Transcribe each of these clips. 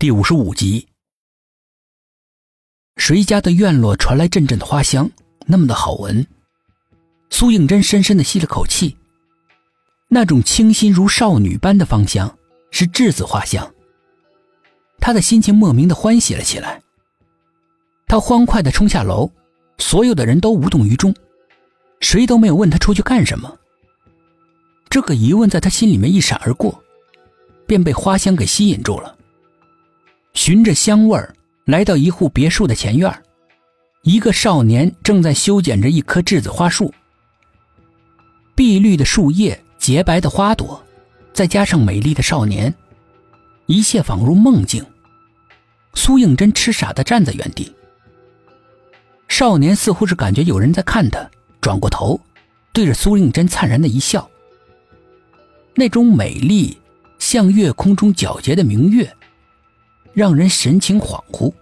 第五十五集，谁家的院落传来阵阵的花香，那么的好闻。苏应真深深的吸了口气，那种清新如少女般的芳香是栀子花香。他的心情莫名的欢喜了起来。他欢快的冲下楼，所有的人都无动于衷，谁都没有问他出去干什么。这个疑问在他心里面一闪而过，便被花香给吸引住了。循着香味儿来到一户别墅的前院一个少年正在修剪着一棵栀子花树。碧绿的树叶，洁白的花朵，再加上美丽的少年，一切仿如梦境。苏应真痴傻的站在原地。少年似乎是感觉有人在看他，转过头，对着苏应真灿然的一笑。那种美丽，像月空中皎洁的明月。让人神情恍惚。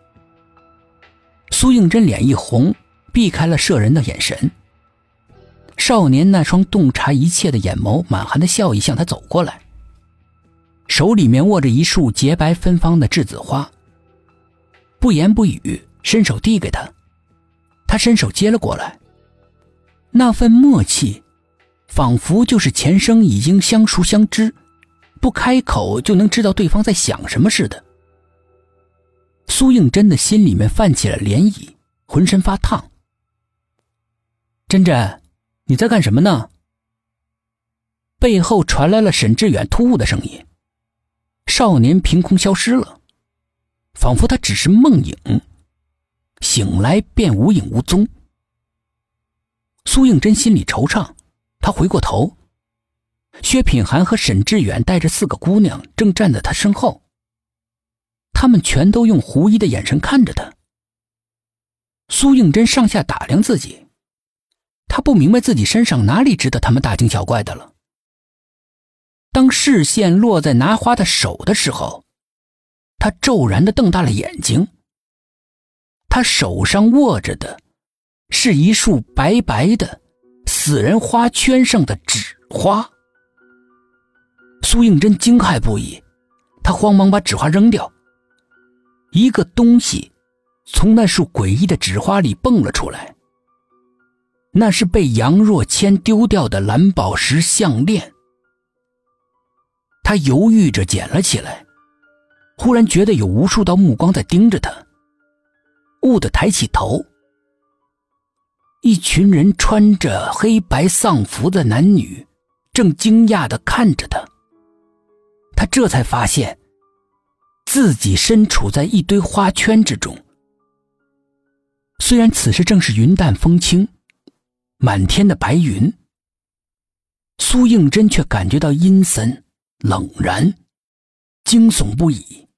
苏应真脸一红，避开了摄人的眼神。少年那双洞察一切的眼眸，满含的笑意向他走过来，手里面握着一束洁白芬芳的栀子花。不言不语，伸手递给他，他伸手接了过来。那份默契，仿佛就是前生已经相熟相知，不开口就能知道对方在想什么似的。苏应真的心里面泛起了涟漪，浑身发烫。真真，你在干什么呢？背后传来了沈志远突兀的声音。少年凭空消失了，仿佛他只是梦影，醒来便无影无踪。苏应真心里惆怅，他回过头，薛品涵和沈志远带着四个姑娘正站在他身后。他们全都用狐疑的眼神看着他。苏应真上下打量自己，他不明白自己身上哪里值得他们大惊小怪的了。当视线落在拿花的手的时候，他骤然的瞪大了眼睛。他手上握着的，是一束白白的死人花圈上的纸花。苏应真惊骇不已，他慌忙把纸花扔掉。一个东西从那束诡异的纸花里蹦了出来，那是被杨若谦丢掉的蓝宝石项链。他犹豫着捡了起来，忽然觉得有无数道目光在盯着他，兀地抬起头。一群人穿着黑白丧服的男女，正惊讶地看着他。他这才发现。自己身处在一堆花圈之中，虽然此时正是云淡风轻，满天的白云，苏应真却感觉到阴森、冷然、惊悚不已。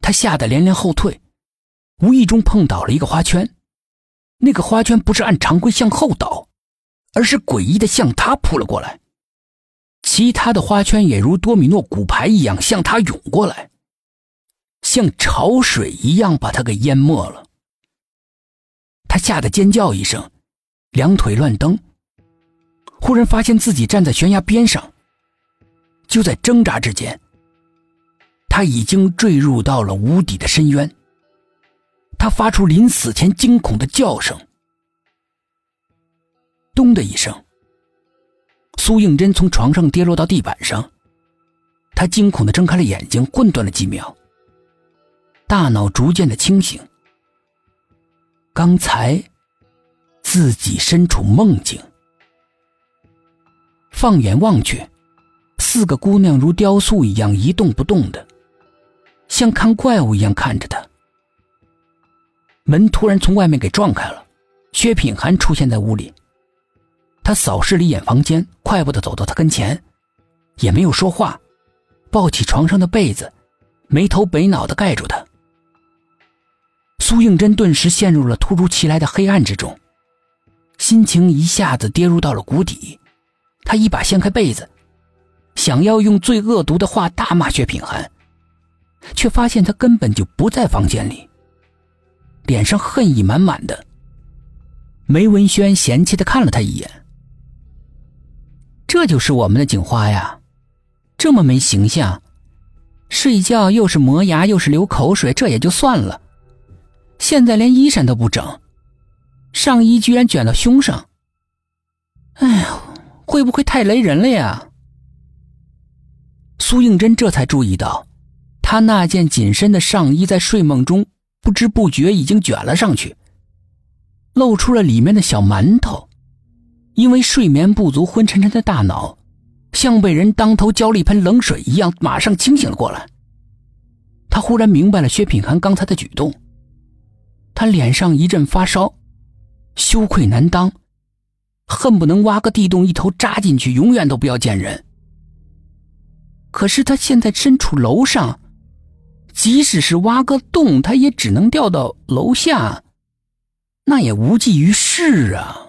他吓得连连后退，无意中碰倒了一个花圈，那个花圈不是按常规向后倒，而是诡异的向他扑了过来。其他的花圈也如多米诺骨牌一样向他涌过来，像潮水一样把他给淹没了。他吓得尖叫一声，两腿乱蹬。忽然发现自己站在悬崖边上，就在挣扎之间，他已经坠入到了无底的深渊。他发出临死前惊恐的叫声，咚的一声。苏应真从床上跌落到地板上，他惊恐的睁开了眼睛，混沌了几秒，大脑逐渐的清醒。刚才自己身处梦境，放眼望去，四个姑娘如雕塑一样一动不动的，像看怪物一样看着他。门突然从外面给撞开了，薛品涵出现在屋里。他扫视了一眼房间，快步的走到他跟前，也没有说话，抱起床上的被子，没头没脑的盖住他。苏应真顿时陷入了突如其来的黑暗之中，心情一下子跌入到了谷底。他一把掀开被子，想要用最恶毒的话大骂薛品涵，却发现他根本就不在房间里，脸上恨意满满的。梅文轩嫌弃的看了他一眼。这就是我们的警花呀，这么没形象，睡觉又是磨牙又是流口水，这也就算了，现在连衣衫都不整，上衣居然卷到胸上。哎呀，会不会太雷人了呀？苏应真这才注意到，他那件紧身的上衣在睡梦中不知不觉已经卷了上去，露出了里面的小馒头。因为睡眠不足，昏沉沉的大脑像被人当头浇了一盆冷水一样，马上清醒了过来。他忽然明白了薛品涵刚才的举动，他脸上一阵发烧，羞愧难当，恨不能挖个地洞一头扎进去，永远都不要见人。可是他现在身处楼上，即使是挖个洞，他也只能掉到楼下，那也无济于事啊。